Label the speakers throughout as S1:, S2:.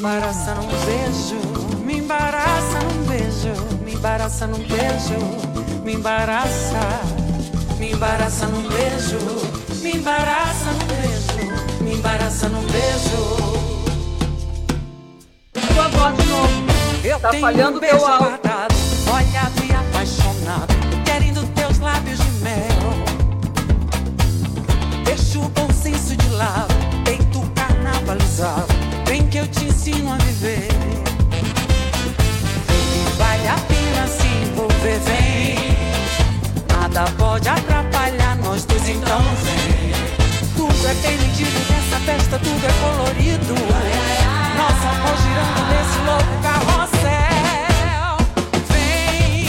S1: embaraça num beijo, me embaraça num beijo, me embaraça num beijo, me embaraça, me embaraça num beijo, me embaraça num beijo, me embaraça num beijo.
S2: Tua voz de novo.
S1: Eu
S2: Tá
S1: tenho
S2: falhando
S1: um
S2: teu
S1: beijo
S2: áudio.
S1: guardado, molhado e apaixonado, querendo teus lábios de mel. Deixa o bom senso de lado, carnavalizado, vem que eu te ensino a viver. E vale a pena se envolver, vem. Nada pode atrapalhar nós dois, então vem. Tudo é permitido nessa festa, tudo é colorido. Nosso amor girando nesse louco carrossel. Vem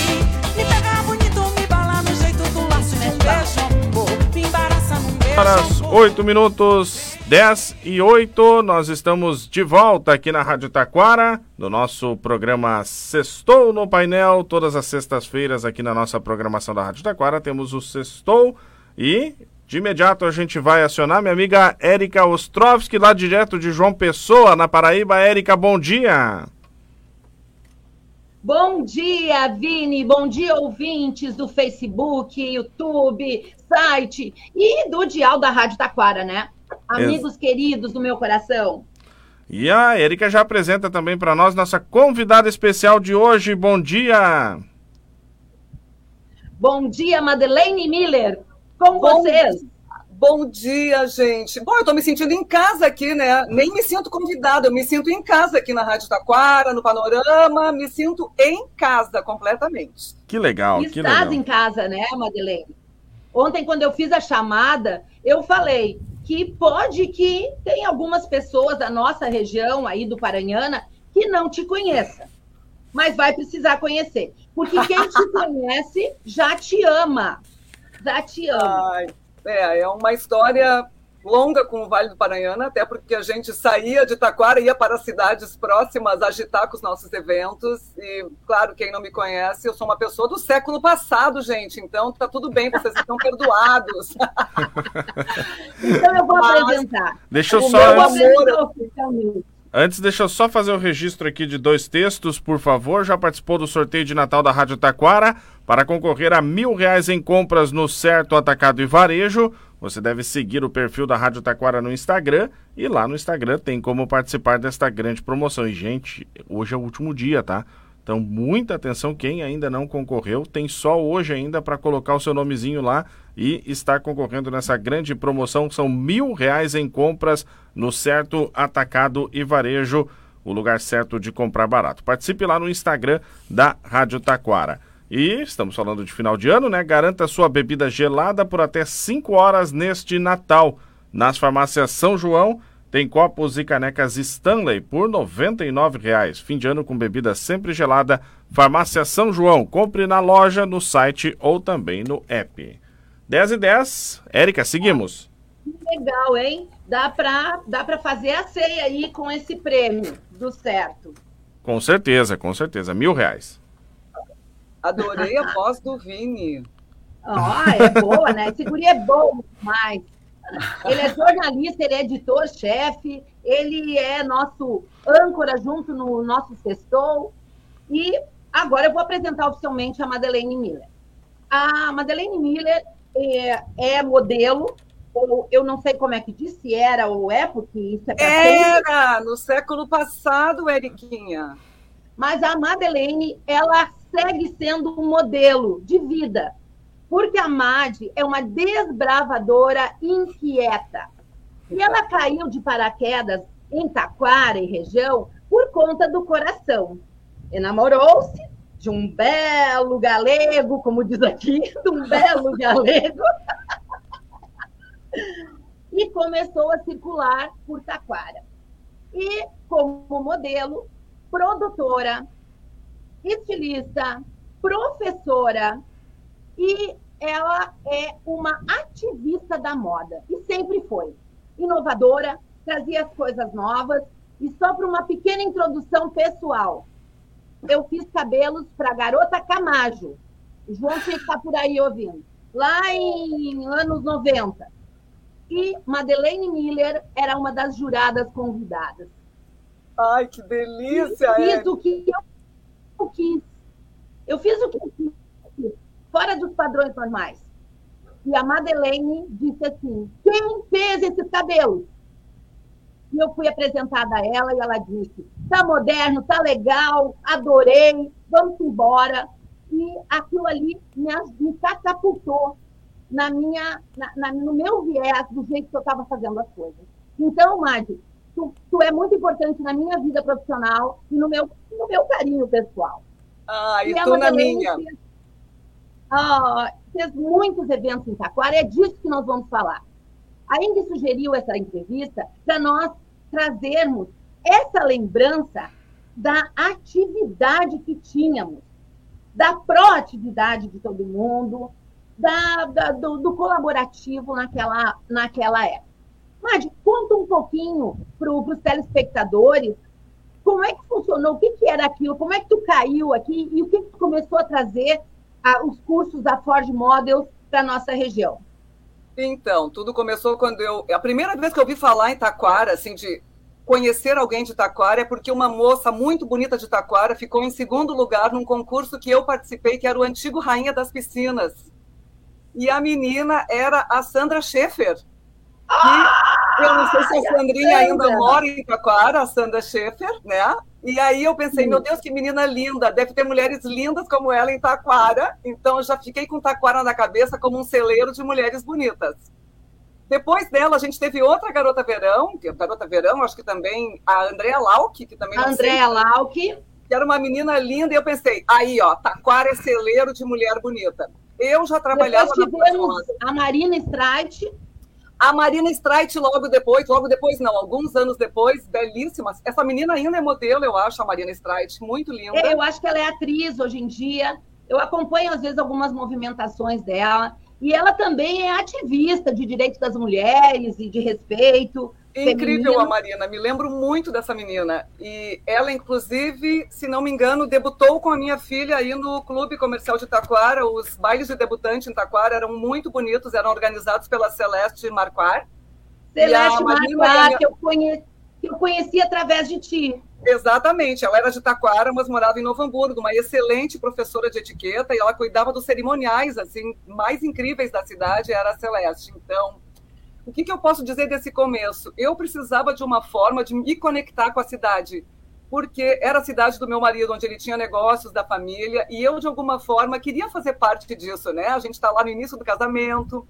S1: me pegar bonito, me balar no jeito do laço de um beijo, amor. Me embaraça num beijo. Amor.
S3: 8 minutos 10 e 8, nós estamos de volta aqui na Rádio Taquara, no nosso programa Sextou no Painel, todas as sextas-feiras aqui na nossa programação da Rádio Taquara temos o Sextou e de imediato a gente vai acionar minha amiga Érica Ostrovski, lá direto de João Pessoa, na Paraíba. Érica, bom dia!
S2: Bom dia, Vini. Bom dia, ouvintes do Facebook, YouTube, site e do Dial da Rádio Taquara, né? Amigos queridos do meu coração.
S3: E a Érica já apresenta também para nós nossa convidada especial de hoje. Bom dia!
S2: Bom dia, Madeleine Miller. Com
S4: Bom
S2: vocês.
S4: Bom dia, gente. Bom, eu tô me sentindo em casa aqui, né? Nem me sinto convidada, eu me sinto em casa aqui na Rádio Taquara, no Panorama, me sinto em casa completamente.
S3: Que legal, que
S2: Estás
S3: legal.
S2: em casa, né, Madeleine? Ontem, quando eu fiz a chamada, eu falei que pode que tem algumas pessoas da nossa região aí do Paranhana que não te conheça, mas vai precisar conhecer, porque quem te conhece já te ama, já te ama.
S4: Ai, é, é uma história longa com o Vale do Paranhana, até porque a gente saía de Taquara e ia para as cidades próximas agitar com os nossos eventos. E, claro, quem não me conhece, eu sou uma pessoa do século passado, gente. Então, tá tudo bem, vocês estão perdoados.
S2: Então eu vou
S4: Mas-
S2: apresentar.
S3: Deixa eu
S4: O
S3: só.
S4: meu
S2: Eu
S4: amor-
S2: oficialmente.
S3: Antes, deixa eu só fazer o registro aqui de dois textos, por favor. Já participou do sorteio de Natal da Rádio Taquara? Para concorrer a mil reais em compras no Certo Atacado e Varejo, você deve seguir o perfil da Rádio Taquara no Instagram. E lá no Instagram tem como participar desta grande promoção. E, gente, hoje é o último dia, tá? Então, muita atenção, quem ainda não concorreu, tem só hoje ainda para colocar o seu nomezinho lá e estar concorrendo nessa grande promoção. São mil reais em compras no Certo Atacado e Varejo, o lugar certo de comprar barato. Participe lá no Instagram da Rádio Taquara. E estamos falando de final de ano, né? Garanta sua bebida gelada por até 5 horas neste Natal. Nas farmácias São João, tem copos e canecas Stanley por R$ 99,00. Fim de ano com bebida sempre gelada. Farmácia São João. Compre na loja, no site ou também no app. 10 e 10. Érica, seguimos.
S2: Legal, hein? Dá para dá pra fazer a ceia aí com esse prêmio do certo.
S3: Com certeza, com certeza. Mil reais.
S4: Adorei a voz do Vini.
S2: Ah, é boa, né? Esse guri é bom demais. Ele é jornalista, ele é editor-chefe, ele é nosso âncora junto no nosso sextou. E agora eu vou apresentar oficialmente a Madeleine Miller. A Madeleine Miller é, é modelo, ou eu não sei como é que diz, se era ou é, porque isso é sempre.
S4: Era no século passado, Eriquinha.
S2: Mas a Madeleine, ela segue sendo um modelo de vida. Porque a Mad é uma desbravadora inquieta. E ela caiu de paraquedas em Taquara e região por conta do coração. Enamorou-se de um belo galego, como diz aqui, de um belo galego. e começou a circular por Taquara. E, como modelo, produtora, estilista, professora e ela é uma ativista da moda e sempre foi inovadora, trazia as coisas novas e só para uma pequena introdução pessoal, eu fiz cabelos para a garota Camajo. O João tinha que estar por aí ouvindo. Lá em anos 90. E Madeleine Miller era uma das juradas convidadas.
S4: Ai, que delícia!
S2: Fiz é. o que eu quis. Eu fiz o que eu quis, fora dos padrões normais. E a Madeleine disse assim: quem fez esses cabelos? E eu fui apresentada a ela e ela disse: tá moderno, tá legal, adorei, vamos embora. E aquilo ali me, me catapultou na minha, na, na, no meu viés do jeito que eu estava fazendo as coisas. Então, Madi, tu, tu, é muito importante na minha vida profissional e no meu, no meu carinho pessoal.
S4: Ah, e, e tu na minha. Fez,
S2: ah, fez muitos eventos em Taquara, é disso que nós vamos falar. A Indy sugeriu essa entrevista para nós trazermos essa lembrança da atividade que tínhamos, da proatividade de todo mundo, da, da do, do, colaborativo naquela, naquela época. Madi, conta um pouquinho para os telespectadores como é que funcionou, o que, que era aquilo, como é que tu caiu aqui e o que, que tu começou a trazer a, os cursos da Ford Models para a nossa região.
S4: Então, tudo começou quando eu. A primeira vez que eu ouvi falar em Taquara, assim, de conhecer alguém de Taquara, é porque uma moça muito bonita de Taquara ficou em segundo lugar num concurso que eu participei, que era o antigo Rainha das Piscinas. E a menina era a Sandra Schaefer. Que eu não sei se a Sandrinha ainda mora em Taquara, a Sandra Schaefer, né? E aí eu pensei, meu Deus, que menina linda, deve ter mulheres lindas como ela em Taquara. Então eu já fiquei com Taquara na cabeça como um celeiro de mulheres bonitas. Depois dela, a gente teve outra garota verão, que garota verão, acho que também a Andrea Lauk, que também
S2: a Andrea Lauk,
S4: que era uma menina linda, e eu pensei, aí, ó, Taquara é celeiro de mulher bonita. Eu já trabalhava
S2: Depois tivemos a Marina Streit,
S4: a Marina Streit, logo depois, logo depois não, alguns anos depois, belíssima. Essa menina ainda é modelo, eu acho, a Marina Streit, muito linda.
S2: É, eu acho que ela é atriz hoje em dia. Eu acompanho, às vezes, algumas movimentações dela. E ela também é ativista de direitos das mulheres e de respeito.
S4: Incrível a Marina, me lembro muito dessa menina. E ela, inclusive, se não me engano, debutou com a minha filha aí no Clube Comercial de Taquara. Os bailes de debutante em Taquara eram muito bonitos, eram organizados pela Celeste Marquar.
S2: Celeste Marquar, minha... que, eu conheci, eu conheci através de ti.
S4: Exatamente, ela era de Taquara, mas morava em Novo Hamburgo, uma excelente professora de etiqueta, e ela cuidava dos cerimoniais assim mais incríveis da cidade, era a Celeste. Então, o que, que eu posso dizer desse começo? Eu precisava de uma forma de me conectar com a cidade, porque era a cidade do meu marido, onde ele tinha negócios da família, e eu, de alguma forma, queria fazer parte disso, né? A gente está lá no início do casamento,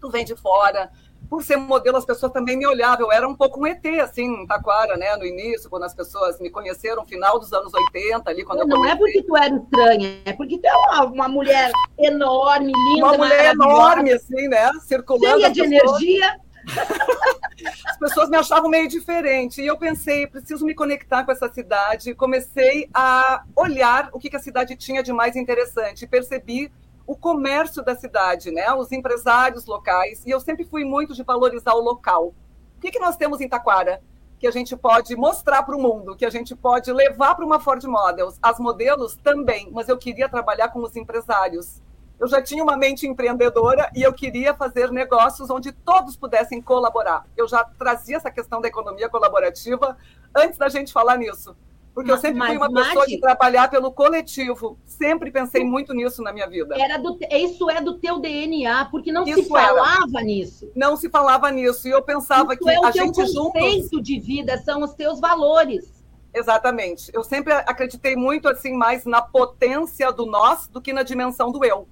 S4: tu vem de fora, por ser modelo, as pessoas também me olhavam. Eu era um pouco um ET, assim, em Taquara, né? No início, quando as pessoas me conheceram, final dos anos 80, ali, quando
S2: não, eu Não é porque tu era estranha, é porque tu é uma, uma mulher enorme, linda,
S4: Uma mulher enorme, assim, né? Circulando.
S2: Cheia de energia.
S4: As pessoas me achavam meio diferente. E eu pensei, preciso me conectar com essa cidade. Comecei a olhar o que, que a cidade tinha de mais interessante. Percebi o comércio da cidade, né? os empresários locais, e eu sempre fui muito de valorizar o local. O que, que nós temos em Taquara? Que a gente pode mostrar para o mundo, que a gente pode levar para uma Ford Models. As modelos também, mas eu queria trabalhar com os empresários. Eu já tinha uma mente empreendedora e eu queria fazer negócios onde todos pudessem colaborar. Eu já trazia essa questão da economia colaborativa antes da gente falar nisso. Porque mas, eu sempre fui uma pessoa de trabalhar pelo coletivo. Sempre pensei muito nisso na minha vida.
S2: Era do, isso é do teu DNA, porque não isso se falava era. nisso.
S4: Não se falava nisso. E eu pensava isso que é a gente juntos. O
S2: conceito de vida são os teus valores.
S4: Exatamente. Eu sempre acreditei muito assim mais na potência do nós do que na dimensão do eu.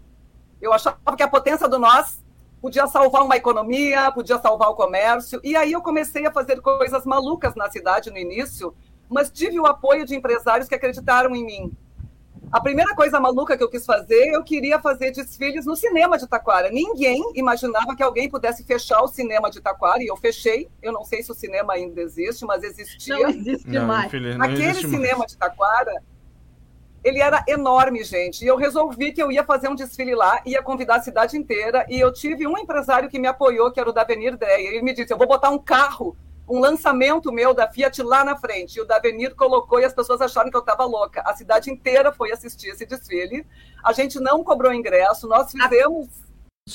S4: Eu achava que a potência do nós podia salvar uma economia, podia salvar o comércio. E aí eu comecei a fazer coisas malucas na cidade no início, mas tive o apoio de empresários que acreditaram em mim. A primeira coisa maluca que eu quis fazer, eu queria fazer desfiles no cinema de Taquara. Ninguém imaginava que alguém pudesse fechar o cinema de Taquara, e eu fechei. Eu não sei se o cinema ainda existe, mas existia.
S2: Não existe não, mais.
S4: Não Aquele existe cinema mais. de Taquara, ele era enorme, gente. E eu resolvi que eu ia fazer um desfile lá, ia convidar a cidade inteira. E eu tive um empresário que me apoiou, que era o Davenir Dreyer. Ele me disse: Eu vou botar um carro um lançamento meu da Fiat lá na frente. E o Davenir colocou e as pessoas acharam que eu estava louca. A cidade inteira foi assistir esse desfile. A gente não cobrou ingresso, nós fizemos.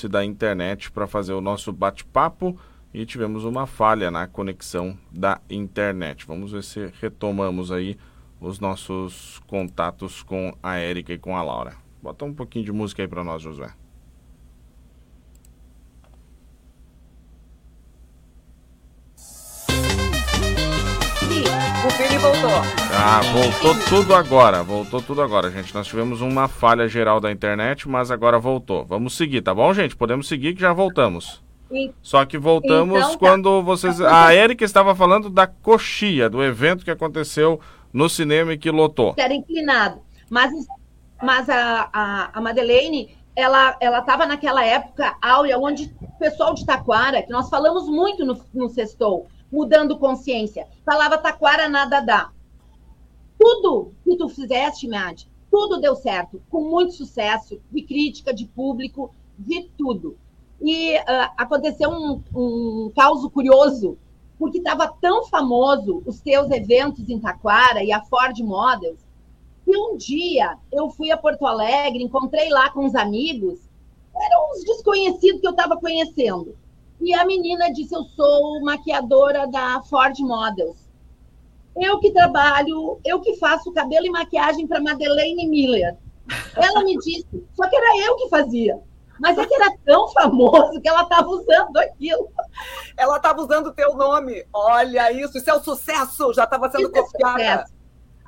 S3: Da internet para fazer o nosso bate-papo e tivemos uma falha na conexão da internet. Vamos ver se retomamos aí os nossos contatos com a Érica e com a Laura. Bota um pouquinho de música aí para nós, Josué.
S4: Voltou.
S3: Ah, voltou tudo agora. Voltou tudo agora, gente. Nós tivemos uma falha geral da internet, mas agora voltou. Vamos seguir, tá bom, gente? Podemos seguir que já voltamos. Só que voltamos então, tá. quando vocês. A Erika estava falando da coxia, do evento que aconteceu no cinema e que lotou.
S2: Era inclinado. Mas, mas a, a, a Madeleine, ela estava naquela época áurea, onde o pessoal de Taquara, que nós falamos muito no, no Sextou, mudando consciência. Falava Taquara nada dá. Tudo que tu fizeste, Mad, tudo deu certo, com muito sucesso, de crítica, de público, de tudo. E uh, aconteceu um, um caso curioso, porque estava tão famoso os teus eventos em Taquara e a Ford Models, que um dia eu fui a Porto Alegre, encontrei lá com os amigos, eram uns desconhecidos que eu estava conhecendo. E a menina disse: Eu sou maquiadora da Ford Models. Eu que trabalho, eu que faço cabelo e maquiagem para Madeleine Miller. Ela me disse, só que era eu que fazia. Mas é que era tão famoso que ela estava usando aquilo.
S4: Ela estava usando o teu nome. Olha isso, isso é um sucesso, já estava sendo isso é copiada. É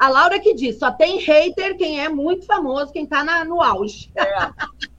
S2: a Laura que diz, só tem hater quem é muito famoso, quem está no auge.
S4: É.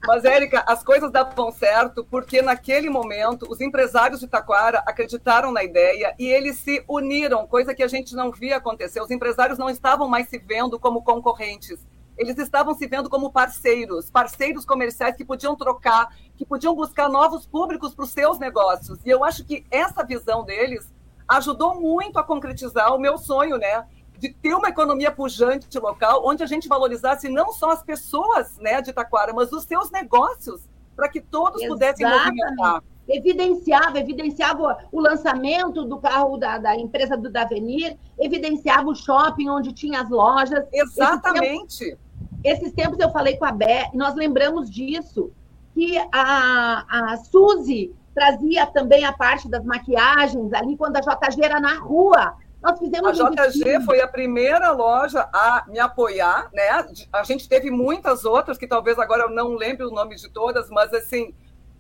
S4: Mas, Érica, as coisas davam certo porque naquele momento os empresários de Taquara acreditaram na ideia e eles se uniram, coisa que a gente não via acontecer. Os empresários não estavam mais se vendo como concorrentes. Eles estavam se vendo como parceiros, parceiros comerciais que podiam trocar, que podiam buscar novos públicos para os seus negócios. E eu acho que essa visão deles ajudou muito a concretizar o meu sonho, né? De ter uma economia pujante local, onde a gente valorizasse não só as pessoas né, de Taquara, mas os seus negócios, para que todos Exatamente. pudessem movimentar.
S2: Evidenciava, evidenciava o lançamento do carro da, da empresa do Davenir, evidenciava o shopping onde tinha as lojas.
S4: Exatamente.
S2: Esses tempos, esses tempos eu falei com a Bé, nós lembramos disso, que a, a Suzy trazia também a parte das maquiagens ali quando a JG era na rua. Nós fizemos
S4: a JG foi a primeira loja a me apoiar, né? A gente teve muitas outras que talvez agora eu não lembre o nome de todas, mas assim,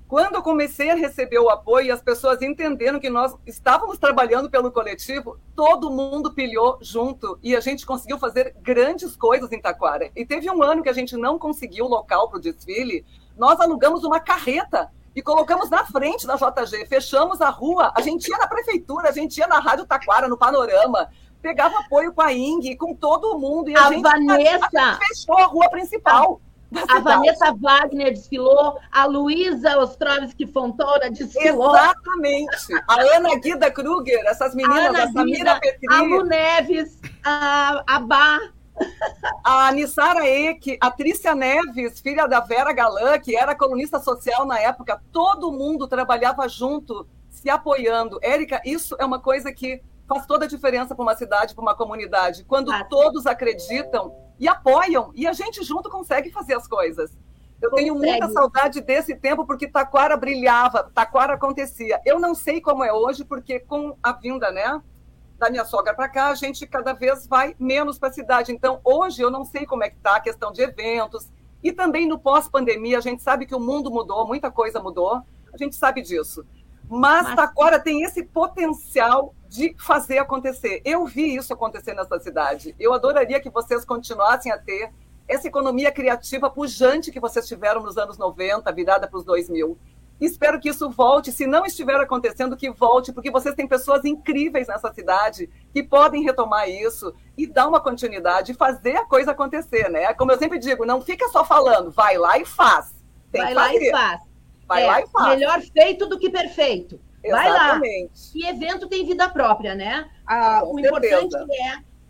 S4: quando eu comecei a receber o apoio e as pessoas entenderam que nós estávamos trabalhando pelo coletivo, todo mundo pilhou junto e a gente conseguiu fazer grandes coisas em Taquara. E teve um ano que a gente não conseguiu local para o desfile, nós alugamos uma carreta e colocamos na frente da JG, fechamos a rua, a gente ia na prefeitura, a gente ia na Rádio Taquara, no Panorama, pegava apoio com a Ing, com todo mundo, e a, a gente
S2: Vanessa, a
S4: gente fechou a rua principal.
S2: A Vanessa Wagner desfilou, a Luísa Ostrovski Fontoura desfilou.
S4: Exatamente. A Ana Guida Kruger, essas meninas, a, a Samira Petri.
S2: A Lu Neves, a, a Bar,
S4: a Nissara Eck, a Trícia Neves, filha da Vera Galã, que era colunista social na época, todo mundo trabalhava junto, se apoiando. Érica, isso é uma coisa que faz toda a diferença para uma cidade, para uma comunidade. Quando ah, todos acreditam e apoiam, e a gente junto consegue fazer as coisas. Eu consegue. tenho muita saudade desse tempo, porque Taquara brilhava, Taquara acontecia. Eu não sei como é hoje, porque com a vinda, né? Da minha sogra para cá, a gente cada vez vai menos para a cidade. Então, hoje eu não sei como é que está a questão de eventos. E também no pós-pandemia, a gente sabe que o mundo mudou, muita coisa mudou, a gente sabe disso. Mas, Mas... Taquara tem esse potencial de fazer acontecer. Eu vi isso acontecer nessa cidade. Eu adoraria que vocês continuassem a ter essa economia criativa pujante que vocês tiveram nos anos 90, virada para os 2000. Espero que isso volte. Se não estiver acontecendo, que volte, porque vocês têm pessoas incríveis nessa cidade que podem retomar isso e dar uma continuidade e fazer a coisa acontecer, né? Como eu sempre digo, não fica só falando, vai lá e faz.
S2: Tem vai lá e faz.
S4: Vai é, lá e faz.
S2: Melhor feito do que perfeito. Vai Exatamente. lá. E evento tem vida própria, né? Ah, o certeza. importante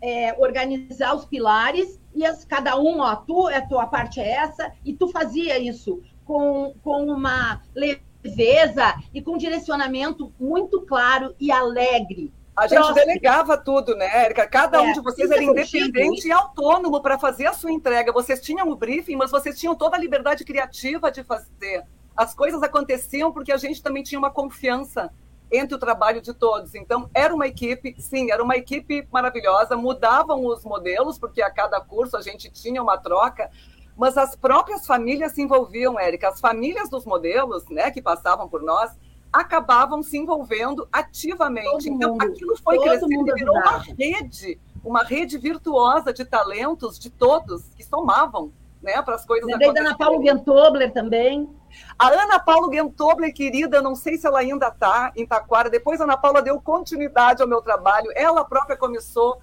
S2: é, é, organizar os pilares e as, cada um, ó, tu, a tua parte é essa, e tu fazia isso com, com uma leveza e com um direcionamento muito claro e alegre.
S4: A gente Próximo. delegava tudo, né, Érica? Cada é, um de vocês era independente e autônomo para fazer a sua entrega. Vocês tinham o briefing, mas vocês tinham toda a liberdade criativa de fazer. As coisas aconteciam porque a gente também tinha uma confiança entre o trabalho de todos. Então, era uma equipe, sim, era uma equipe maravilhosa, mudavam os modelos, porque a cada curso a gente tinha uma troca, mas as próprias famílias se envolviam, Érica. As famílias dos modelos, né, que passavam por nós, acabavam se envolvendo ativamente.
S2: Todo
S4: então,
S2: mundo,
S4: aquilo foi crescendo e virou uma rede, uma rede virtuosa de talentos de todos que somavam né, para as coisas
S2: Lembrei da Ana Paula. Gentobler também.
S4: A Ana Paula Gentobler, querida, não sei se ela ainda está em Taquara. Depois a Ana Paula deu continuidade ao meu trabalho. Ela própria começou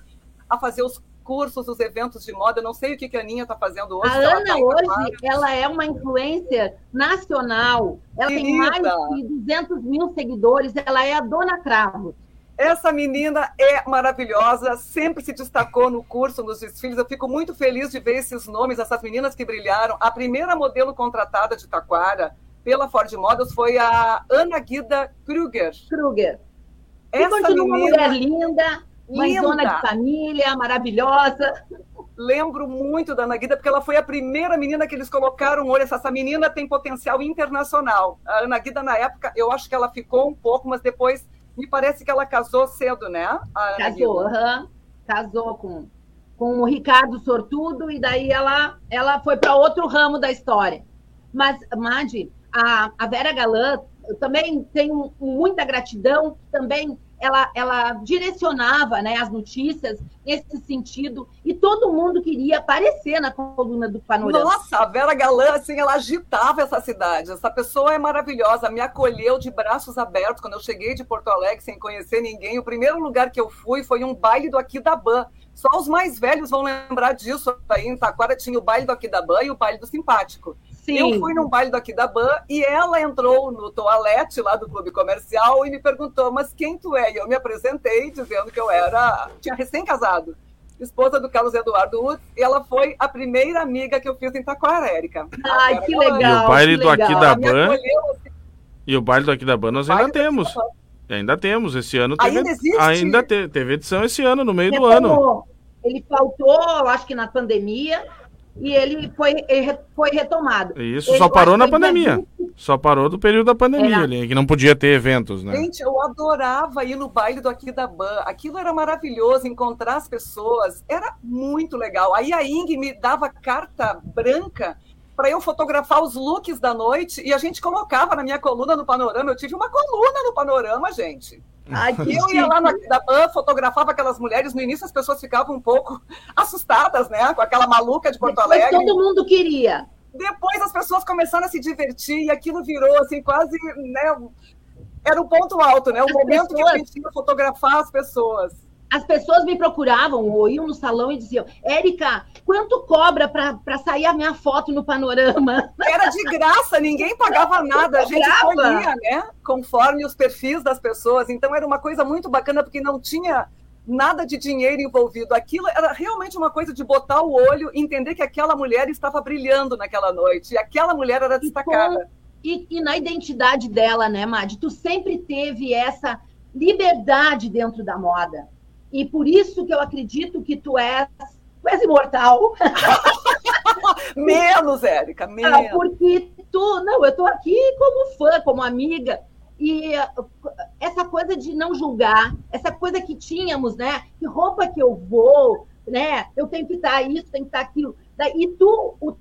S4: a fazer os cursos, os eventos de moda. Eu não sei o que, que a Aninha está fazendo hoje.
S2: A
S4: ela
S2: Ana
S4: tá
S2: hoje, ela é uma influencer nacional. Ela tem
S4: Querida.
S2: mais de 200 mil seguidores. Ela é a Dona Cravo.
S4: Essa menina é maravilhosa, sempre se destacou no curso, nos desfiles. Eu fico muito feliz de ver esses nomes, essas meninas que brilharam. A primeira modelo contratada de Taquara pela Ford Models foi a Ana Guida Kruger.
S2: Kruger. E
S4: Essa
S2: continua uma
S4: menina
S2: mulher linda, mãezona
S4: linda.
S2: de família, maravilhosa.
S4: lembro muito da Ana Guida, porque ela foi a primeira menina que eles colocaram o olho. Essa menina tem potencial internacional. A Ana Guida, na época, eu acho que ela ficou um pouco, mas depois me parece que ela casou cedo, né?
S2: Casou, aham. casou com, com o Ricardo Sortudo, e daí ela, ela foi para outro ramo da história. Mas, Madi, a, a Vera Galã eu também tenho muita gratidão, também ela, ela direcionava né, as notícias nesse sentido, e todo mundo queria aparecer na coluna do Panorama.
S4: Nossa, a Vera Galã, assim, ela agitava essa cidade. Essa pessoa é maravilhosa, me acolheu de braços abertos. Quando eu cheguei de Porto Alegre sem conhecer ninguém, o primeiro lugar que eu fui foi um baile do Aquidaban. Só os mais velhos vão lembrar disso. Aí em Taquara tinha o baile do Aquidaban e o baile do Simpático.
S2: Sim.
S4: Eu fui num baile do Aquidaban e ela entrou no toalete lá do clube comercial e me perguntou, mas quem tu é? E eu me apresentei dizendo que eu era, tinha recém-casado, esposa do Carlos Eduardo Utz, e ela foi a primeira amiga que eu fiz em Taquara, Érica.
S2: Ai, que legal.
S3: E o baile do
S4: me acolheu, assim,
S3: E o baile do Aquidabã nós ainda temos. Ainda temos. Esse ano teve.
S4: Ainda existe?
S3: Ainda te- teve edição esse ano, no meio do ano.
S2: Ele faltou, acho que na pandemia, e ele foi, ele foi retomado.
S3: Isso
S2: Ele-
S3: só parou na
S2: dia
S3: pandemia.
S2: 20
S3: Só parou do período da pandemia
S2: É.
S3: ali, que não podia ter eventos, né?
S4: Gente, eu adorava ir no baile do Aquidaban. Aquilo era maravilhoso, encontrar as pessoas. Era muito legal. Aí a Ing me dava carta branca para eu fotografar os looks da noite e a gente colocava na minha coluna no Panorama. Eu tive uma coluna no Panorama, gente.
S2: Ai, que
S4: Eu ia lá
S2: chique.
S4: Aquidaban, fotografava aquelas mulheres. No início as pessoas ficavam um pouco assustadas, né? Com aquela maluca de Porto
S2: Depois
S4: Alegre.
S2: todo mundo queria.
S4: Depois as pessoas começaram a se divertir e aquilo virou assim quase, né, era o ponto alto, né? O
S2: As
S4: momento que
S2: pessoas-
S4: a gente ia fotografar as pessoas.
S2: As pessoas me procuravam ou iam no salão e diziam: Érica, quanto cobra para sair a minha foto no panorama?
S4: Era de graça, ninguém pagava nada, a gente escolhia, né? Conforme os perfis das pessoas. Então era uma coisa muito bacana porque não tinha nada de dinheiro envolvido. Aquilo era realmente uma coisa de botar o olho e entender que aquela mulher estava brilhando naquela noite e aquela mulher era destacada.
S2: E, e na identidade dela, né, Madi? Tu sempre teve essa liberdade dentro da moda. E por isso que eu acredito que tu és, tu és imortal.
S4: Menos, Érica,
S2: Ah,
S4: menos.
S2: porque tu, não, eu tô aqui como fã, como amiga. E uh, essa coisa de não julgar, essa coisa que tínhamos, né? Que roupa que eu vou, né? Eu tenho que estar isso, tenho que estar aquilo. E tu o,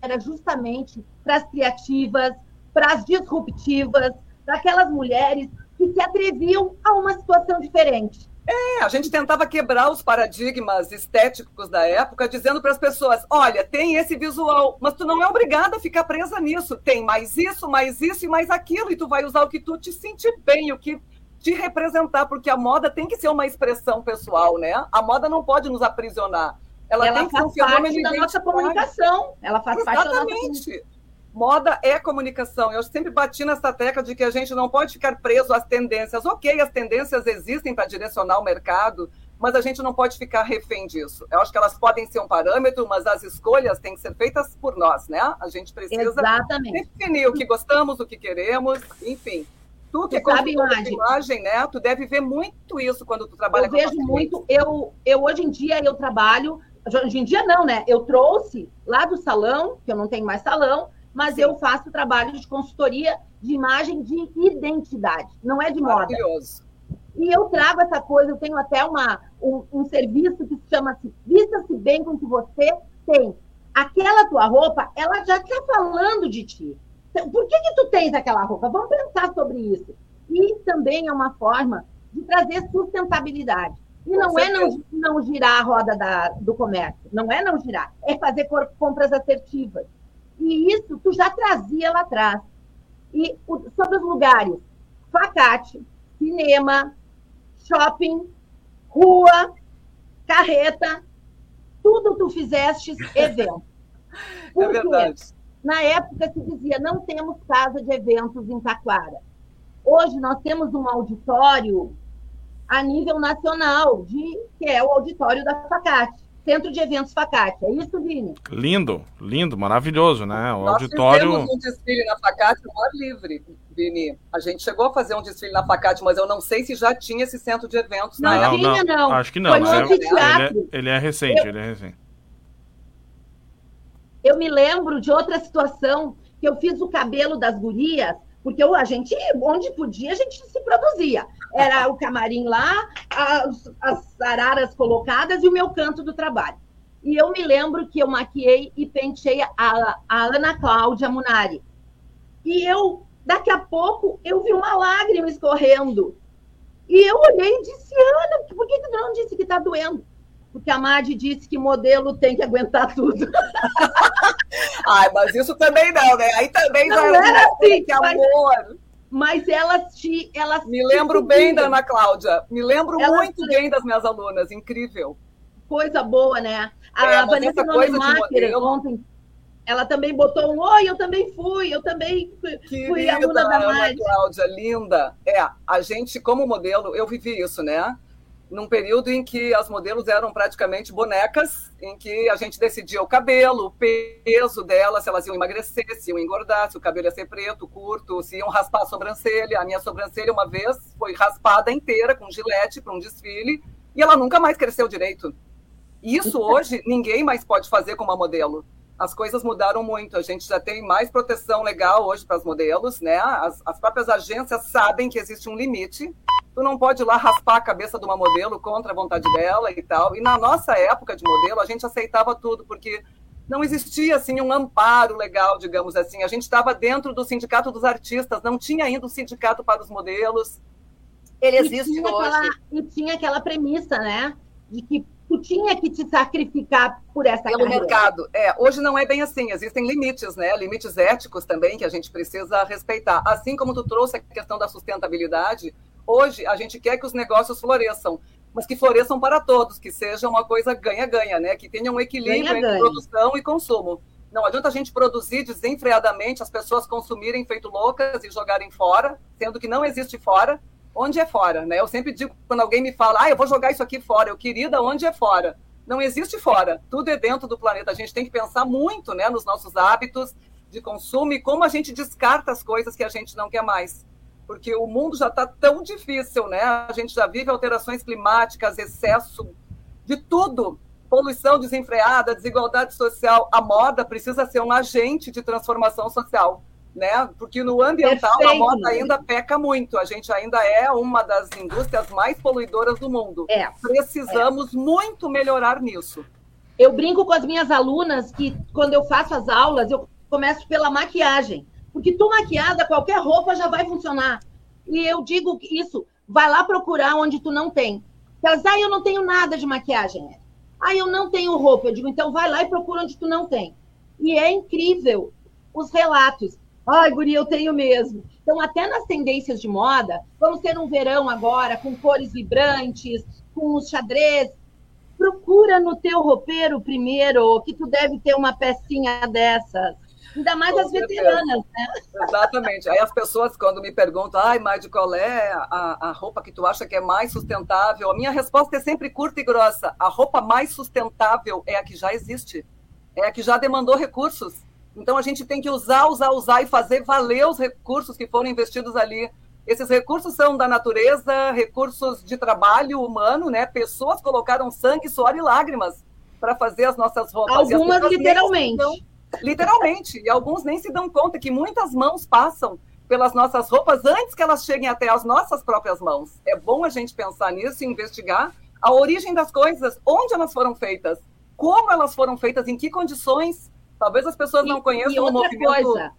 S2: era justamente para as criativas, para as disruptivas, para aquelas mulheres que se atreviam a uma situação diferente.
S4: É, a gente tentava quebrar os paradigmas estéticos da época, dizendo para as pessoas: olha, tem esse visual, mas tu não é obrigada a ficar presa nisso. Tem mais isso, mais isso e mais aquilo, e tu vai usar o que tu te sentir bem, o que te representar, porque a moda tem que ser uma expressão pessoal, né? A moda não pode nos aprisionar. Ela,
S2: Ela
S4: tem que ser um fenômeno
S2: da nossa comunicação. Ela faz parte da nossa.
S4: Exatamente. Moda é comunicação. Eu sempre bati nessa tecla de que a gente não pode ficar preso às tendências. Ok, as tendências existem para direcionar o mercado, mas a gente não pode ficar refém disso. Eu acho que elas podem ser um parâmetro, mas as escolhas têm que ser feitas por nós, né? A gente precisa
S2: Exatamente.
S4: definir o que gostamos, o que queremos, enfim. Tu que é
S2: Tu sabe,
S4: consultora de
S2: Madi?
S4: imagem, né? Tu deve ver muito isso quando tu trabalha
S2: eu
S4: com
S2: vejo
S4: pacientes.
S2: muito. Eu, eu hoje em dia eu trabalho. Hoje em dia não, né? Eu trouxe lá do salão, que eu não tenho mais salão, mas eu faço trabalho de consultoria de imagem de identidade, não é de moda.
S4: Maravilhoso.
S2: E eu trago essa coisa, eu tenho até uma, um, um serviço que se chama-se Vista-se Bem com o que você tem. Aquela tua roupa, ela já está falando de ti. Por que, que tu tens aquela roupa? Vamos pensar sobre isso. E também é uma forma de trazer sustentabilidade. E não é não, não girar a roda da, do comércio, não é não girar, é fazer compras assertivas. E isso tu já trazia lá atrás. E o, sobre os lugares, facate, cinema, shopping, rua, carreta, tudo tu fizeste evento.
S4: Por é verdade. Quê?
S2: Na época se dizia, não temos casa de eventos em Taquara. Hoje nós temos um auditório a nível nacional, de, que é o auditório da Facate. Centro de Eventos Facate. É isso, Vini?
S3: Lindo, lindo, maravilhoso, né? O
S4: Nós
S3: auditório.
S4: Nós fizemos um desfile na Facate no ar livre, Vini. A gente chegou a fazer um desfile na Facate, mas eu não sei se já tinha esse centro de eventos
S2: não,
S4: na
S2: Não, tinha, não.
S3: Acho que não.
S2: Foi no
S3: é. Ele, é, ele é recente, eu... ele é recente.
S2: Eu me lembro de outra situação que eu fiz o cabelo das gurias, porque eu, a gente, onde podia, a gente se produzia. Era o camarim lá, as, as araras colocadas e o meu canto do trabalho. E eu me lembro que eu maquiei e pentei a, a Ana Cláudia Munari. E eu, daqui a pouco, eu vi uma lágrima escorrendo. E eu olhei e disse, Ana, por que tu não disse que está doendo? Porque a Madi disse que modelo tem que aguentar tudo.
S4: Ai, mas isso também não, né? Aí também
S2: não já era assim,
S4: que amor
S2: mas elas te. Elas
S4: Me lembro bem da Ana Cláudia. Me lembro elas muito te... bem das minhas alunas. Incrível.
S2: Coisa boa, né? A é, Vanessa Nonimacher, ontem, ela também botou um oi, eu também fui, eu também fui, Querida, fui aluna da Ana
S4: Cláudia, linda. É, a gente, como modelo, eu vivi isso, né? Num período em que as modelos eram praticamente bonecas, em que a gente decidia o cabelo, o peso delas, se elas iam emagrecer, se iam engordar, se o cabelo ia ser preto, curto, se iam raspar a sobrancelha. A minha sobrancelha, uma vez, foi raspada inteira com gilete para um desfile e ela nunca mais cresceu direito. Isso hoje ninguém mais pode fazer com uma modelo. As coisas mudaram muito. A gente já tem mais proteção legal hoje para os modelos, né? As, as próprias agências sabem que existe um limite tu não pode ir lá raspar a cabeça de uma modelo contra a vontade dela e tal. E na nossa época de modelo, a gente aceitava tudo, porque não existia assim um amparo legal, digamos assim. A gente estava dentro do sindicato dos artistas, não tinha ainda um sindicato para os modelos. Ele existe
S2: e
S4: hoje.
S2: Aquela, e tinha aquela premissa, né, de que tu tinha que te sacrificar por essa
S4: Pelo
S2: carreira.
S4: mercado. É, hoje não é bem assim, existem limites, né? Limites éticos também que a gente precisa respeitar. Assim como tu trouxe a questão da sustentabilidade, Hoje, a gente quer que os negócios floresçam, mas que floresçam para todos, que seja uma coisa ganha-ganha, né? que tenha um equilíbrio ganha, entre ganha. produção e consumo. Não adianta a gente produzir desenfreadamente, as pessoas consumirem feito loucas e jogarem fora, sendo que não existe fora. Onde é fora, né? Eu sempre digo, quando alguém me fala, ah, eu vou jogar isso aqui fora, eu querida, onde é fora? Não existe fora, tudo é dentro do planeta. A gente tem que pensar muito né, nos nossos hábitos de consumo e como a gente descarta as coisas que a gente não quer mais porque o mundo já está tão difícil, né? A gente já vive alterações climáticas, excesso de tudo, poluição desenfreada, desigualdade social. A moda precisa ser um agente de transformação social, né? Porque no ambiental Perfeito. a moda ainda peca muito. A gente ainda é uma das indústrias mais poluidoras do mundo.
S2: É.
S4: Precisamos é. muito melhorar nisso.
S2: Eu brinco com as minhas alunas que quando eu faço as aulas, eu começo pela maquiagem. Porque tu maquiada, qualquer roupa já vai funcionar. E eu digo isso, vai lá procurar onde tu não tem. Elas, ah, eu não tenho nada de maquiagem. Ah, eu não tenho roupa. Eu digo, então vai lá e procura onde tu não tem. E é incrível os relatos. Ai, guria, eu tenho mesmo. Então, até nas tendências de moda, vamos ter um verão agora com cores vibrantes, com os xadrez. Procura no teu roupeiro primeiro que tu deve ter uma pecinha dessas. Ainda mais as veteranas, né?
S4: Exatamente. Aí as pessoas, quando me perguntam, ai, Madi, qual é a, a roupa que tu acha que é mais sustentável? A minha resposta é sempre curta e grossa. A roupa mais sustentável é a que já existe. É a que já demandou recursos. Então a gente tem que usar, usar, usar e fazer valer os recursos que foram investidos ali. Esses recursos são da natureza, recursos de trabalho humano, né? Pessoas colocaram sangue, suor e lágrimas para fazer as nossas roupas.
S2: Algumas literalmente.
S4: Literalmente. E alguns nem se dão conta que muitas mãos passam pelas nossas roupas antes que elas cheguem até as nossas próprias mãos. É bom a gente pensar nisso e investigar a origem das coisas, onde elas foram feitas, como elas foram feitas, em que condições. Talvez as pessoas não conheçam e
S2: outra o movimento. Coisa,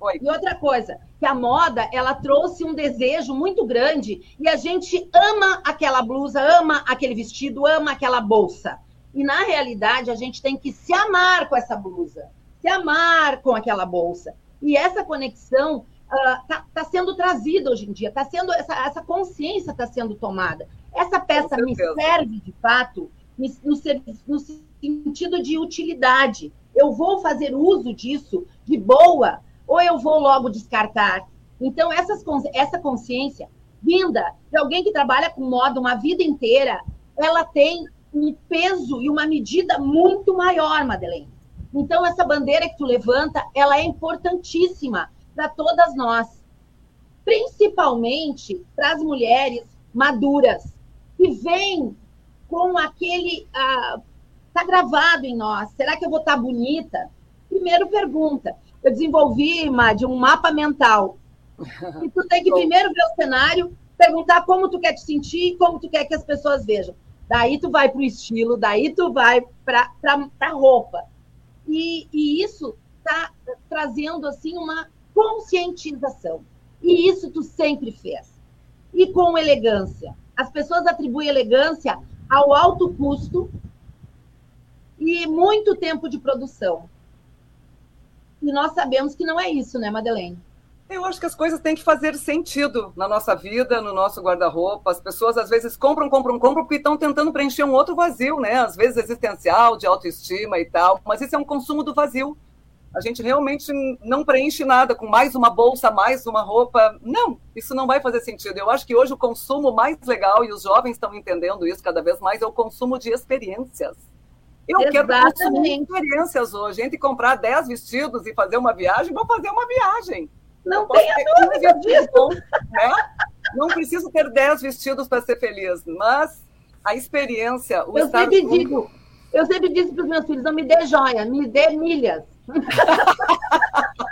S2: Oi. E outra coisa, que a moda, ela trouxe um desejo muito grande e a gente ama aquela blusa, ama aquele vestido, ama aquela bolsa. E na realidade, a gente tem que se amar com essa blusa, se amar com aquela bolsa. E essa conexão está uh, tá sendo trazida hoje em dia, tá sendo essa, essa consciência está sendo tomada. Essa peça me serve de fato no, no sentido de utilidade. Eu vou fazer uso disso de boa ou eu vou logo descartar? Então, essas, essa consciência vinda de alguém que trabalha com moda uma vida inteira, ela tem um peso e uma medida muito maior, Madeleine. Então, essa bandeira que tu levanta, ela é importantíssima para todas nós, principalmente para as mulheres maduras, que vêm com aquele. Está ah, gravado em nós. Será que eu vou estar tá bonita? Primeiro pergunta eu desenvolvi, Mad, um mapa mental. E tu tem que primeiro ver o cenário, perguntar como tu quer te sentir, como tu quer que as pessoas vejam. Daí tu vai para o estilo, daí tu vai para a roupa. E, e isso está trazendo assim uma conscientização. E isso tu sempre fez. E com elegância. As pessoas atribuem elegância ao alto custo e muito tempo de produção. E nós sabemos que não é isso, né, Madeleine?
S4: Eu acho que as coisas têm que fazer sentido na nossa vida, no nosso guarda-roupa. As pessoas às vezes compram, compram, compram porque estão tentando preencher um outro vazio, né? Às vezes existencial, de autoestima e tal. Mas isso é um consumo do vazio. A gente realmente não preenche nada com mais uma bolsa, mais uma roupa. Não, isso não vai fazer sentido. Eu acho que hoje o consumo mais legal, e os jovens estão entendendo isso cada vez mais, é o consumo de experiências. Eu Exatamente. quero consumir experiências hoje. Entre comprar 10 vestidos e fazer uma viagem, vou fazer uma viagem.
S2: Não tenha dúvida disso.
S4: Né? Não preciso ter 10 vestidos para ser feliz, mas a experiência, o
S2: eu sempre junto... digo, eu sempre disse para os meus filhos, não me dê joia, me dê milhas.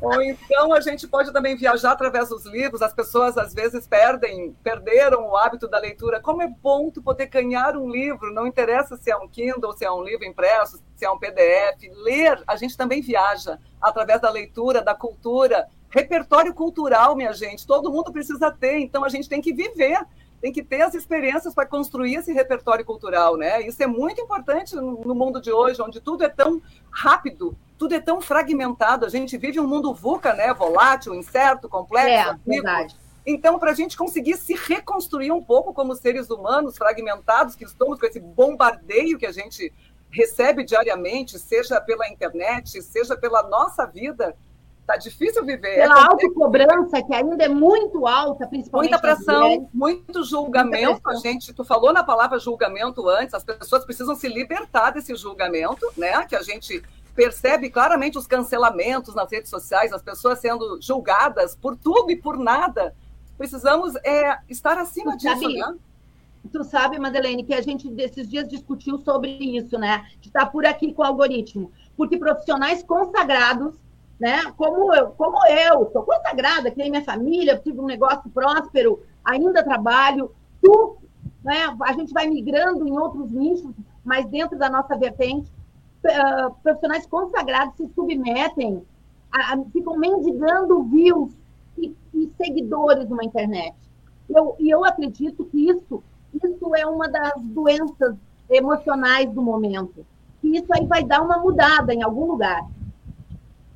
S4: Ou então a gente pode também viajar através dos livros. As pessoas às vezes perdem, perderam o hábito da leitura. Como é bom tu poder ganhar um livro, não interessa se é um Kindle, se é um livro impresso, se é um PDF. Ler, a gente também viaja através da leitura, da cultura. Repertório cultural, minha gente, todo mundo precisa ter, então a gente tem que viver tem que ter as experiências para construir esse repertório cultural, né? Isso é muito importante no mundo de hoje, onde tudo é tão rápido, tudo é tão fragmentado. A gente vive um mundo VUCA, né? Volátil, incerto, complexo. É, verdade. Então, para a gente conseguir se reconstruir um pouco como seres humanos fragmentados, que estamos com esse bombardeio que a gente recebe diariamente, seja pela internet, seja pela nossa vida, Tá difícil viver.
S2: Pela é autocobrança, que ainda é muito alta, principalmente.
S4: Muita pressão, muito julgamento. A gente, tu falou na palavra julgamento antes, as pessoas precisam se libertar desse julgamento, né? Que a gente percebe claramente os cancelamentos nas redes sociais, as pessoas sendo julgadas por tudo e por nada. Precisamos é, estar acima disso, sabe, né?
S2: Tu sabe, Madeleine, que a gente desses dias discutiu sobre isso, né? De estar por aqui com o algoritmo. Porque profissionais consagrados né? Como eu, como eu, sou consagrada, criei minha família, tive um negócio próspero, ainda trabalho. Tu, né? A gente vai migrando em outros nichos, mas dentro da nossa vertente, uh, profissionais consagrados se submetem, a, a, ficam mendigando views e, e seguidores numa internet. Eu, e eu acredito que isso, isso é uma das doenças emocionais do momento. E isso aí vai dar uma mudada em algum lugar.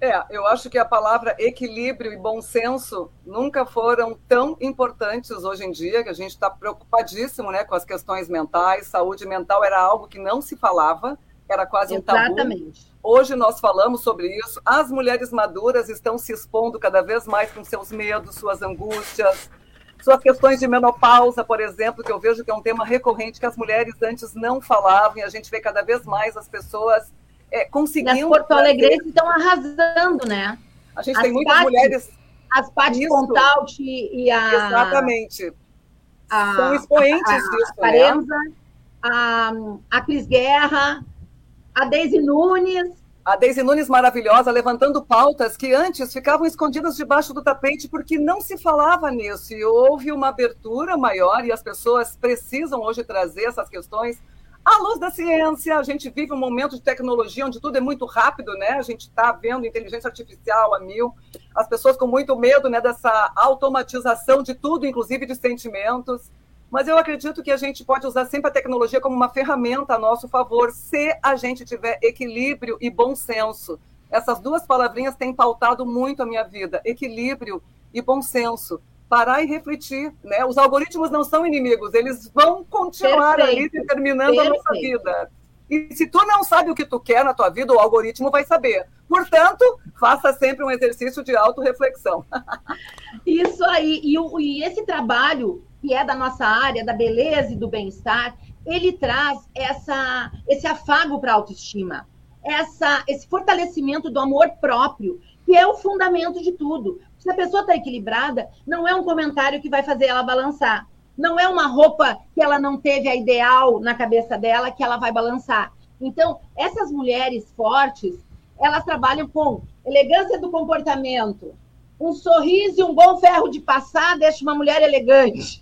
S4: É, eu acho que a palavra equilíbrio e bom senso nunca foram tão importantes hoje em dia, que a gente está preocupadíssimo né, com as questões mentais. Saúde mental era algo que não se falava, era quase Exatamente. um tabu. Hoje nós falamos sobre isso. As mulheres maduras estão se expondo cada vez mais com seus medos, suas angústias, suas questões de menopausa, por exemplo, que eu vejo que é um tema recorrente que as mulheres antes não falavam, e a gente vê cada vez mais as pessoas é, conseguindo. E as
S2: Porto Alegrenses estão arrasando, né?
S4: A gente as tem muitas mulheres.
S2: As Paty Pontaut e a.
S4: Exatamente. A, São expoentes a, a, disso.
S2: A Parenza, né? a, a Cris Guerra, a Deise Nunes.
S4: A Deise Nunes maravilhosa, levantando pautas que antes ficavam escondidas debaixo do tapete porque não se falava nisso. E houve uma abertura maior e as pessoas precisam hoje trazer essas questões à luz da ciência. A gente vive um momento de tecnologia onde tudo é muito rápido, né? A gente está vendo inteligência artificial a mil, as pessoas com muito medo né, dessa automatização de tudo, inclusive de sentimentos. Mas eu acredito que a gente pode usar sempre a tecnologia como uma ferramenta a nosso favor, se a gente tiver equilíbrio e bom senso. Essas duas palavrinhas têm pautado muito a minha vida: equilíbrio e bom senso. Parar e refletir. Né? Os algoritmos não são inimigos, eles vão continuar Perfeito. ali determinando Perfeito. a nossa vida. E se tu não sabe o que tu quer na tua vida, o algoritmo vai saber. Portanto, faça sempre um exercício de autorreflexão.
S2: Isso aí. E, e esse trabalho que é da nossa área, da beleza e do bem-estar, ele traz essa, esse afago para a autoestima, essa, esse fortalecimento do amor próprio, que é o fundamento de tudo. Se a pessoa está equilibrada, não é um comentário que vai fazer ela balançar. Não é uma roupa que ela não teve a ideal na cabeça dela que ela vai balançar. Então, essas mulheres fortes, elas trabalham com elegância do comportamento, um sorriso e um bom ferro de passar deixa uma mulher elegante.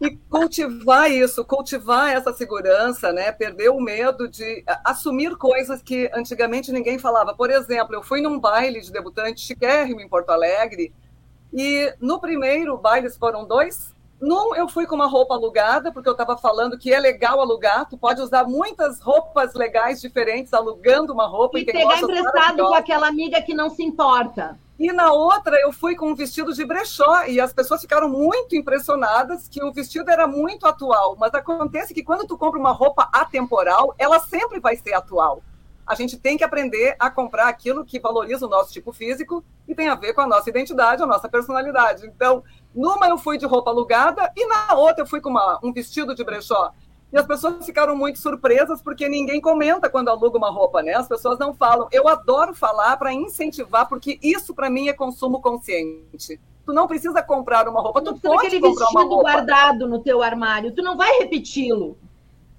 S4: E cultivar isso, cultivar essa segurança, né? Perder o medo de assumir coisas que antigamente ninguém falava. Por exemplo, eu fui num baile de debutante chiquérrimo em Porto Alegre e no primeiro baile foram dois. Num eu fui com uma roupa alugada, porque eu estava falando que é legal alugar. Tu pode usar muitas roupas legais diferentes alugando uma roupa.
S2: E, e pegar emprestado com aquela amiga que não se importa.
S4: E na outra eu fui com um vestido de brechó e as pessoas ficaram muito impressionadas que o vestido era muito atual. Mas acontece que quando tu compra uma roupa atemporal, ela sempre vai ser atual. A gente tem que aprender a comprar aquilo que valoriza o nosso tipo físico e tem a ver com a nossa identidade, a nossa personalidade. Então, numa eu fui de roupa alugada e na outra eu fui com uma, um vestido de brechó. E as pessoas ficaram muito surpresas porque ninguém comenta quando aluga uma roupa, né? As pessoas não falam. Eu adoro falar para incentivar, porque isso para mim é consumo consciente. Tu não precisa comprar uma roupa, tu pode
S2: aquele
S4: comprar
S2: vestido
S4: uma roupa.
S2: guardado no teu armário, tu não vai repeti-lo.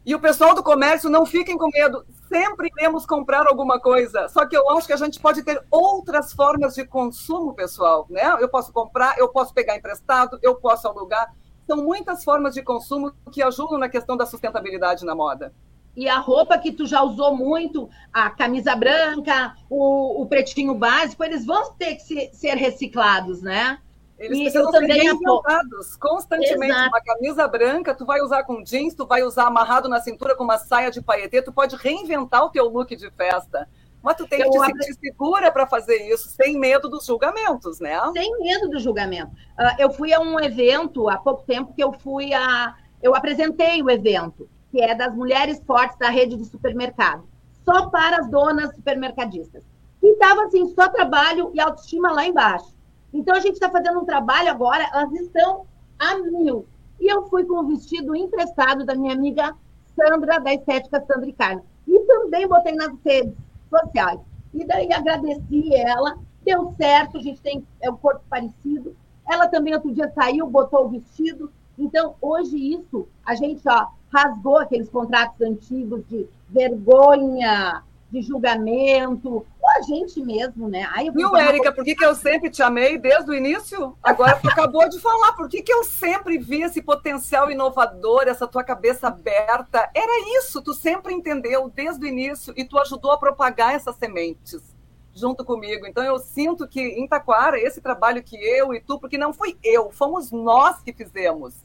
S4: E o pessoal do comércio não fiquem com medo. Sempre iremos comprar alguma coisa. Só que eu acho que a gente pode ter outras formas de consumo, pessoal. Né? Eu posso comprar, eu posso pegar emprestado, eu posso alugar. São muitas formas de consumo que ajudam na questão da sustentabilidade na moda.
S2: E a roupa que tu já usou muito, a camisa branca, o, o pretinho básico, eles vão ter que se, ser reciclados, né?
S4: Eles e precisam ser reinventados constantemente. Exato. Uma camisa branca, tu vai usar com jeans, tu vai usar amarrado na cintura com uma saia de paetê, tu pode reinventar o teu look de festa. Mas tu tem que eu te sentir segura para fazer isso, sem medo dos julgamentos, né?
S2: Sem medo do julgamento. Uh, eu fui a um evento há pouco tempo que eu fui a. Eu apresentei o evento, que é das mulheres fortes da rede de supermercado, só para as donas supermercadistas. E estava assim, só trabalho e autoestima lá embaixo. Então a gente está fazendo um trabalho agora, elas estão a mil. E eu fui com o vestido emprestado da minha amiga Sandra, da Estética Sandra e Carlos. E também botei nas redes sociais. E daí agradeci ela, deu certo, a gente tem é um corpo parecido. Ela também outro dia saiu, botou o vestido. Então, hoje isso, a gente ó, rasgou aqueles contratos antigos de vergonha, de julgamento, ou a gente mesmo, né?
S4: Aí Viu, Érica, por que, que eu sempre te amei desde o início? Agora tu acabou de falar, por que, que eu sempre vi esse potencial inovador, essa tua cabeça aberta? Era isso, tu sempre entendeu desde o início e tu ajudou a propagar essas sementes junto comigo. Então eu sinto que em Taquara, esse trabalho que eu e tu, porque não fui eu, fomos nós que fizemos.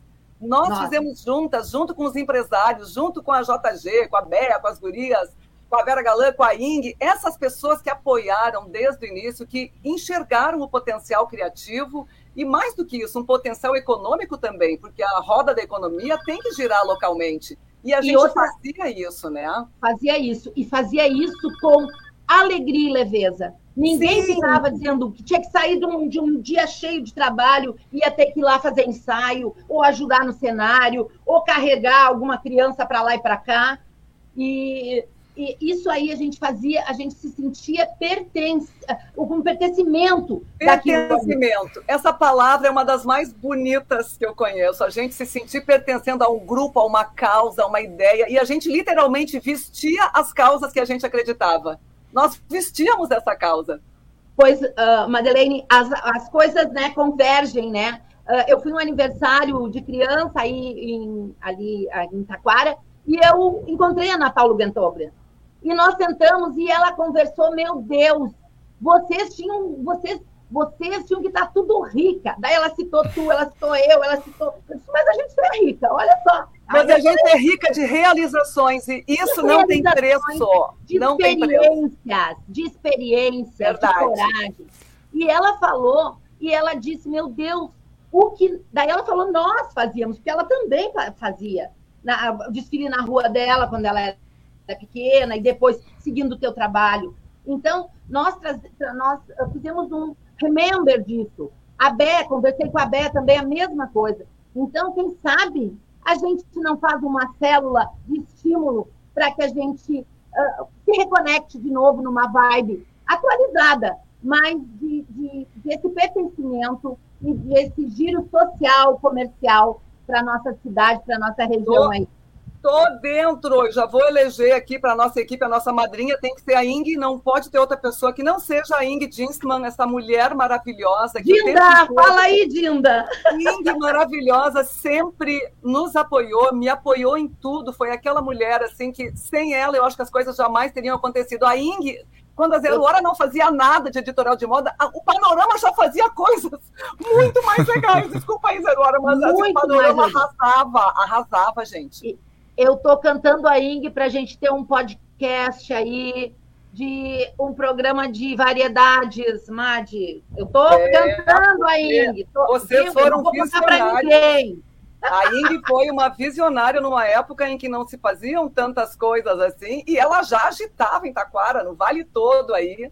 S4: Nós Nossa. fizemos juntas, junto com os empresários, junto com a JG, com a Bea, com as gurias, com a Vera Galã, com a Ing, essas pessoas que apoiaram desde o início, que enxergaram o potencial criativo e, mais do que isso, um potencial econômico também, porque a roda da economia tem que girar localmente. E a e gente outra... fazia isso, né?
S2: Fazia isso. E fazia isso com alegria e leveza. Ninguém Sim. ficava dizendo que tinha que sair de um, de um dia cheio de trabalho, ia ter que ir lá fazer ensaio, ou ajudar no cenário, ou carregar alguma criança para lá e para cá. E e isso aí a gente fazia, a gente se sentia pertence, um pertencimento.
S4: Pertencimento. Essa palavra é uma das mais bonitas que eu conheço. A gente se sentir pertencendo a um grupo, a uma causa, a uma ideia. E a gente literalmente vestia as causas que a gente acreditava. nós vestíamos essa causa.
S2: Pois, uh, Madeleine, as, as coisas né, convergem, né? Uh, eu fui no aniversário de criança aí em, ali em Taquara e eu encontrei a Ana Paulo Gantobra. E nós sentamos e ela conversou, meu Deus, vocês tinham, vocês, vocês tinham que estar tudo rica. Daí ela citou tu, ela citou eu, ela citou. Mas a gente é rica, olha só.
S4: Mas a gente é rica de realizações e isso não tem preço.
S2: De
S4: não
S2: experiências, de experiências, Verdade. de coragem. E ela falou, e ela disse, meu Deus, o que. Daí ela falou, nós fazíamos, porque ela também fazia. Na, desfile na rua dela quando ela era pequena, e depois seguindo o teu trabalho. Então, nós, nós fizemos um remember disso. A Bé, conversei com a Bé também, a mesma coisa. Então, quem sabe a gente não faz uma célula de estímulo para que a gente uh, se reconecte de novo numa vibe atualizada, mas de, de, desse pertencimento e desse giro social, comercial para a nossa cidade, para a nossa região aí.
S4: Tô dentro, já vou eleger aqui para a nossa equipe, a nossa madrinha tem que ser a Ing, não pode ter outra pessoa que não seja a Ing Dinsman, essa mulher maravilhosa. Que
S2: Dinda, fala aí, Dinda!
S4: Ing maravilhosa, sempre nos apoiou, me apoiou em tudo, foi aquela mulher assim que sem ela eu acho que as coisas jamais teriam acontecido. A Ing quando a Zero Hora não fazia nada de editorial de moda, o Panorama já fazia coisas muito mais legais. Desculpa aí, Zero Hora, mas assim, o Panorama arrasava, arrasava, gente.
S2: Eu estou cantando a Ing para a gente ter um podcast aí de um programa de variedades, Mad. Eu estou é, cantando a Ing.
S4: Tô, Vocês foram visionários. A Ing foi uma visionária numa época em que não se faziam tantas coisas assim, e ela já agitava em Taquara, no vale todo aí.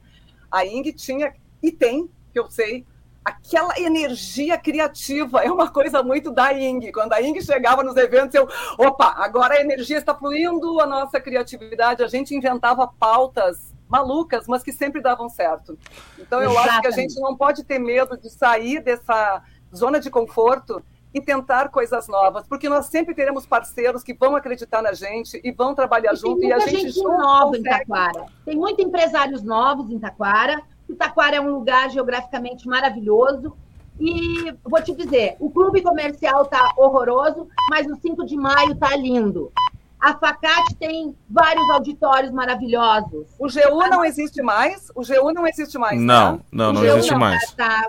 S4: A Ing tinha, e tem, que eu sei, aquela energia criativa. É uma coisa muito da Ing. Quando a Ing chegava nos eventos, eu, opa, agora a energia está fluindo, a nossa criatividade. A gente inventava pautas malucas, mas que sempre davam certo. Então eu Exatamente. acho que a gente não pode ter medo de sair dessa zona de conforto e tentar coisas novas, porque nós sempre teremos parceiros que vão acreditar na gente e vão trabalhar e junto
S2: e
S4: a gente,
S2: gente nova consegue... em Taquara. Tem muitos empresários novos em Taquara. Taquara é um lugar geograficamente maravilhoso. E vou te dizer, o clube comercial tá horroroso, mas o 5 de maio tá lindo. A Facate tem vários auditórios maravilhosos.
S4: O GU não existe mais? O GU não existe mais,
S3: Não, tá? não, não existe não, mais.
S2: Tá,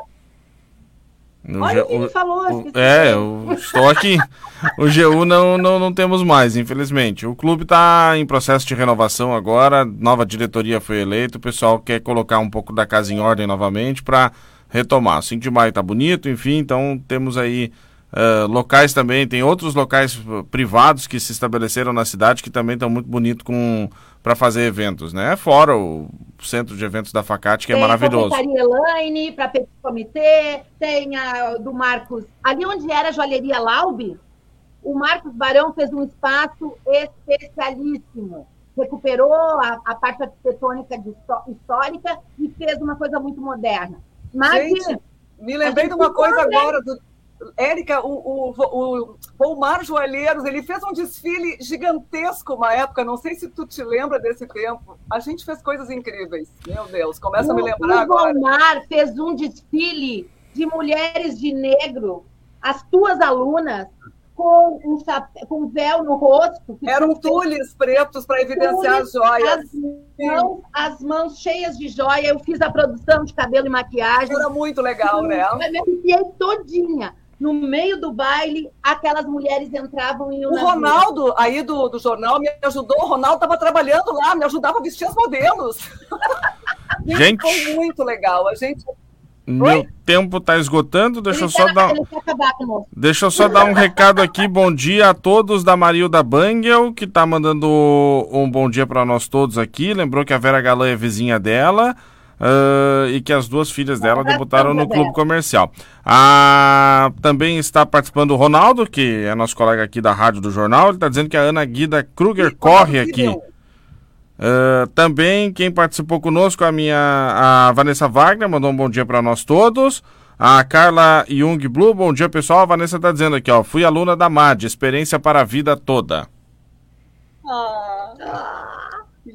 S2: Olha o que falou.
S3: O... É, eu estou aqui. o GU não, não, não temos mais, infelizmente. O clube está em processo de renovação agora, nova diretoria foi eleita, o pessoal quer colocar um pouco da casa em ordem novamente para retomar. 5 de maio está bonito, enfim, então temos aí uh, locais também, tem outros locais privados que se estabeleceram na cidade que também estão muito bonitos para fazer eventos, né? Fora o centro de eventos da Facate, que é tem é maravilhoso. Tem
S2: a Elaine para Petit Comitê, tem a do Marcos. Ali onde era a joalheria Laube, o Marcos Barão fez um espaço especialíssimo. Recuperou a, a parte arquitetônica de, histórica e fez uma coisa muito moderna.
S4: Mas, Gente, me lembrei de uma coisa agora, do, Érica, o, o, o Volmar Joalheiros, ele fez um desfile gigantesco uma época, não sei se tu te lembra desse tempo. A gente fez coisas incríveis. Meu Deus, começa o, a me lembrar
S2: o
S4: agora.
S2: O Volmar fez um desfile de mulheres de negro, as tuas alunas, com um, chapéu, com um véu no rosto.
S4: Eram tules pretos para evidenciar as joias.
S2: As mãos, as mãos, cheias de joia. Eu fiz a produção de cabelo e maquiagem.
S4: Era muito legal, né? Eu
S2: me arrepiei todinha no meio do baile, aquelas mulheres entravam e
S4: O Ronaldo, aí do, do jornal, me ajudou. O Ronaldo estava trabalhando lá, me ajudava a vestir as modelos.
S3: Gente,
S4: foi muito legal. A gente.
S3: Meu Oi? tempo está esgotando, deixa eu só dar. Deixa eu só dar um recado aqui. Bom dia a todos da Marilda Bangel, que está mandando um bom dia para nós todos aqui. Lembrou que a Vera Galã é vizinha dela. Uh, e que as duas filhas dela debutaram no clube comercial. Ah, também está participando o Ronaldo, que é nosso colega aqui da Rádio do Jornal. Ele está dizendo que a Ana Guida Kruger corre aqui. Uh, também quem participou conosco, a minha a Vanessa Wagner, mandou um bom dia para nós todos. A Carla Jung Blue, bom dia pessoal. A Vanessa está dizendo aqui, ó, fui aluna da MAD, experiência para a vida toda.
S2: Ah.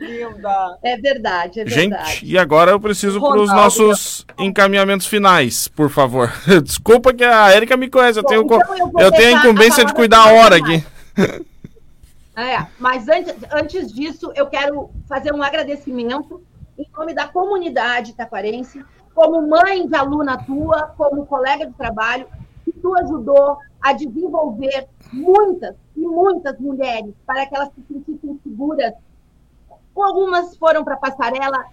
S4: Linda.
S2: É verdade, é verdade.
S3: Gente, e agora eu preciso para os nossos encaminhamentos finais, por favor. Desculpa que a Érica me conhece, eu
S2: Bom,
S3: tenho,
S2: então eu
S3: eu tenho a incumbência
S2: a
S3: de cuidar a hora aqui.
S2: É, mas antes, antes disso, eu quero fazer um agradecimento em nome da comunidade taquarense, como mãe de aluna tua, como colega de trabalho, que tu ajudou a desenvolver muitas e muitas mulheres para que elas se sentissem seguras. Algumas foram para a passarela,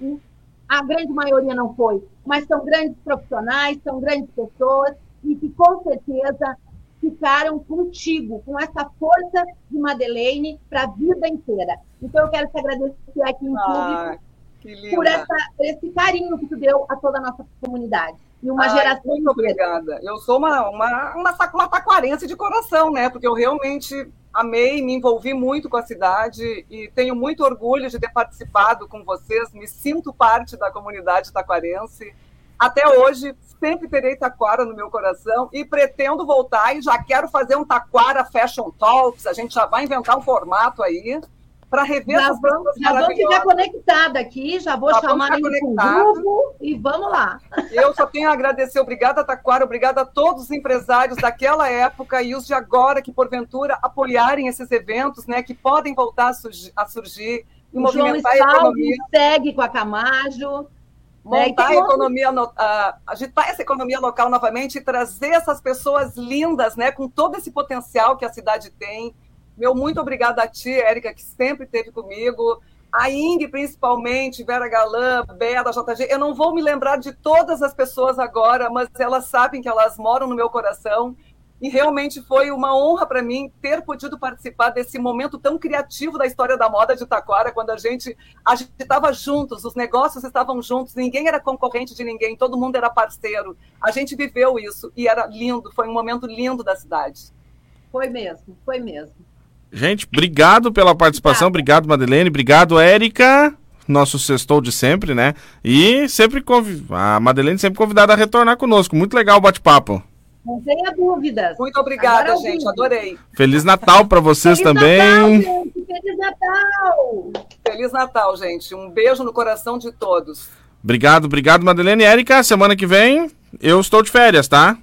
S2: a grande maioria não foi, mas são grandes profissionais, são grandes pessoas e que com certeza ficaram contigo, com essa força de Madeleine para a vida inteira. Então eu quero te agradecer aqui em
S4: Ah,
S2: público
S4: linda.
S2: por, essa, por esse carinho que tu deu a toda a nossa comunidade. E uma
S4: Ai,
S2: geração
S4: Muito obrigada. Eu sou uma, uma, uma, uma taquarense de coração, né? Porque eu realmente amei, me envolvi muito com a cidade e tenho muito orgulho de ter participado com vocês. Me sinto parte da comunidade taquarense. Até hoje, sempre terei taquara no meu coração e pretendo voltar e já quero fazer um taquara Fashion Talks. A gente já vai inventar um formato aí para rever
S2: Já
S4: essas
S2: vamos,
S4: pessoas
S2: já vamos ficar conectada aqui, já vou
S4: Já
S2: chamar
S4: conectados.
S2: grupo e vamos lá.
S4: Eu só tenho a agradecer, obrigada Taquara, obrigada a todos os empresários daquela época e os de agora que porventura apoiarem esses eventos, né, que podem voltar a surgir, a surgir e
S2: O João
S4: movimentar a
S2: Stalvi
S4: economia,
S2: segue com a Camajo. né,
S4: montar a economia, no- a- agitar essa economia local novamente e trazer essas pessoas lindas, né, com todo esse potencial que a cidade tem. Meu muito obrigada a ti, Érica, que sempre esteve comigo. A Ing, principalmente, Vera Galã, Bela, JG. Eu não vou me lembrar de todas as pessoas agora, mas elas sabem que elas moram no meu coração. E realmente foi uma honra para mim ter podido participar desse momento tão criativo da história da moda de Taquara, quando a gente a estava juntos, os negócios estavam juntos, ninguém era concorrente de ninguém, todo mundo era parceiro. A gente viveu isso e era lindo, foi um momento lindo da cidade.
S2: Foi mesmo, foi mesmo.
S3: Gente, obrigado pela participação, obrigado Madeleine, obrigado Érica, nosso sextou de sempre, né? E sempre convi... a Madeleine sempre convidada a retornar conosco, muito legal o bate-papo.
S2: Não tenha dúvidas.
S4: Muito obrigada,
S2: Agora eu
S4: gente, adorei.
S3: Feliz Natal para vocês
S2: Feliz
S3: também.
S2: Natal, gente! Feliz Natal!
S4: Feliz Natal, gente. Um beijo no coração de todos.
S3: Obrigado, obrigado Madeleine e Érica, semana que vem eu estou de férias, tá?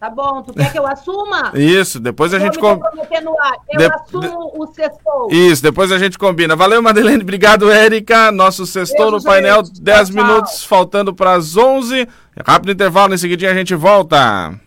S2: Tá bom, tu quer que eu assuma?
S3: Isso, depois a
S2: Vou
S3: gente
S2: me
S3: com...
S2: comprometer no ar. Eu
S3: De-
S2: assumo o sextou.
S3: Isso, depois a gente combina. Valeu, Madeleine. Obrigado, Érica. Nosso sextou no painel,
S4: gente.
S3: 10
S4: Tchau, tchau.
S3: minutos, faltando para as 11. Rápido intervalo, em seguidinho a gente volta.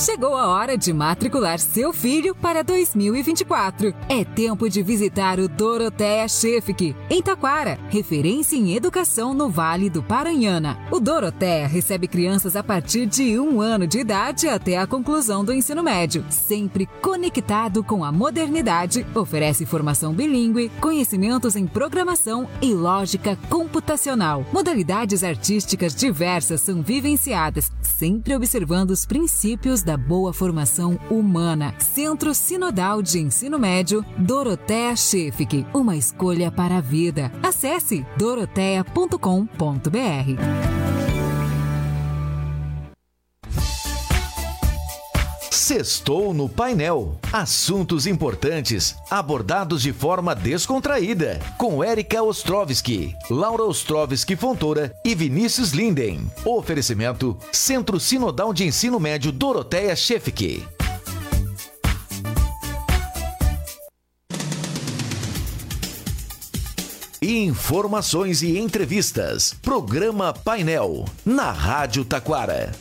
S5: Chegou a hora de matricular seu filho para 2024. É tempo de visitar o Doroteia Chefik, em Taquara, referência em educação no Vale do Paranhana. O Doroteia recebe crianças a partir de um ano de idade até a conclusão do ensino médio, sempre conectado com a modernidade, oferece formação bilíngue, conhecimentos em programação e lógica computacional. Modalidades artísticas diversas são vivenciadas, sempre observando os princípios da boa formação humana. Centro Sinodal de Ensino Médio, Doroteia Chefik, uma escolha para a vida. Acesse doroteia.com.br.
S6: Sextou no painel. Assuntos importantes abordados de forma descontraída. Com Érica Ostrovski, Laura Ostrovski Fontoura e Vinícius Linden. Oferecimento Centro Sinodal de Ensino Médio Doroteia Chefik. Informações e entrevistas. Programa Painel. Na Rádio Taquara.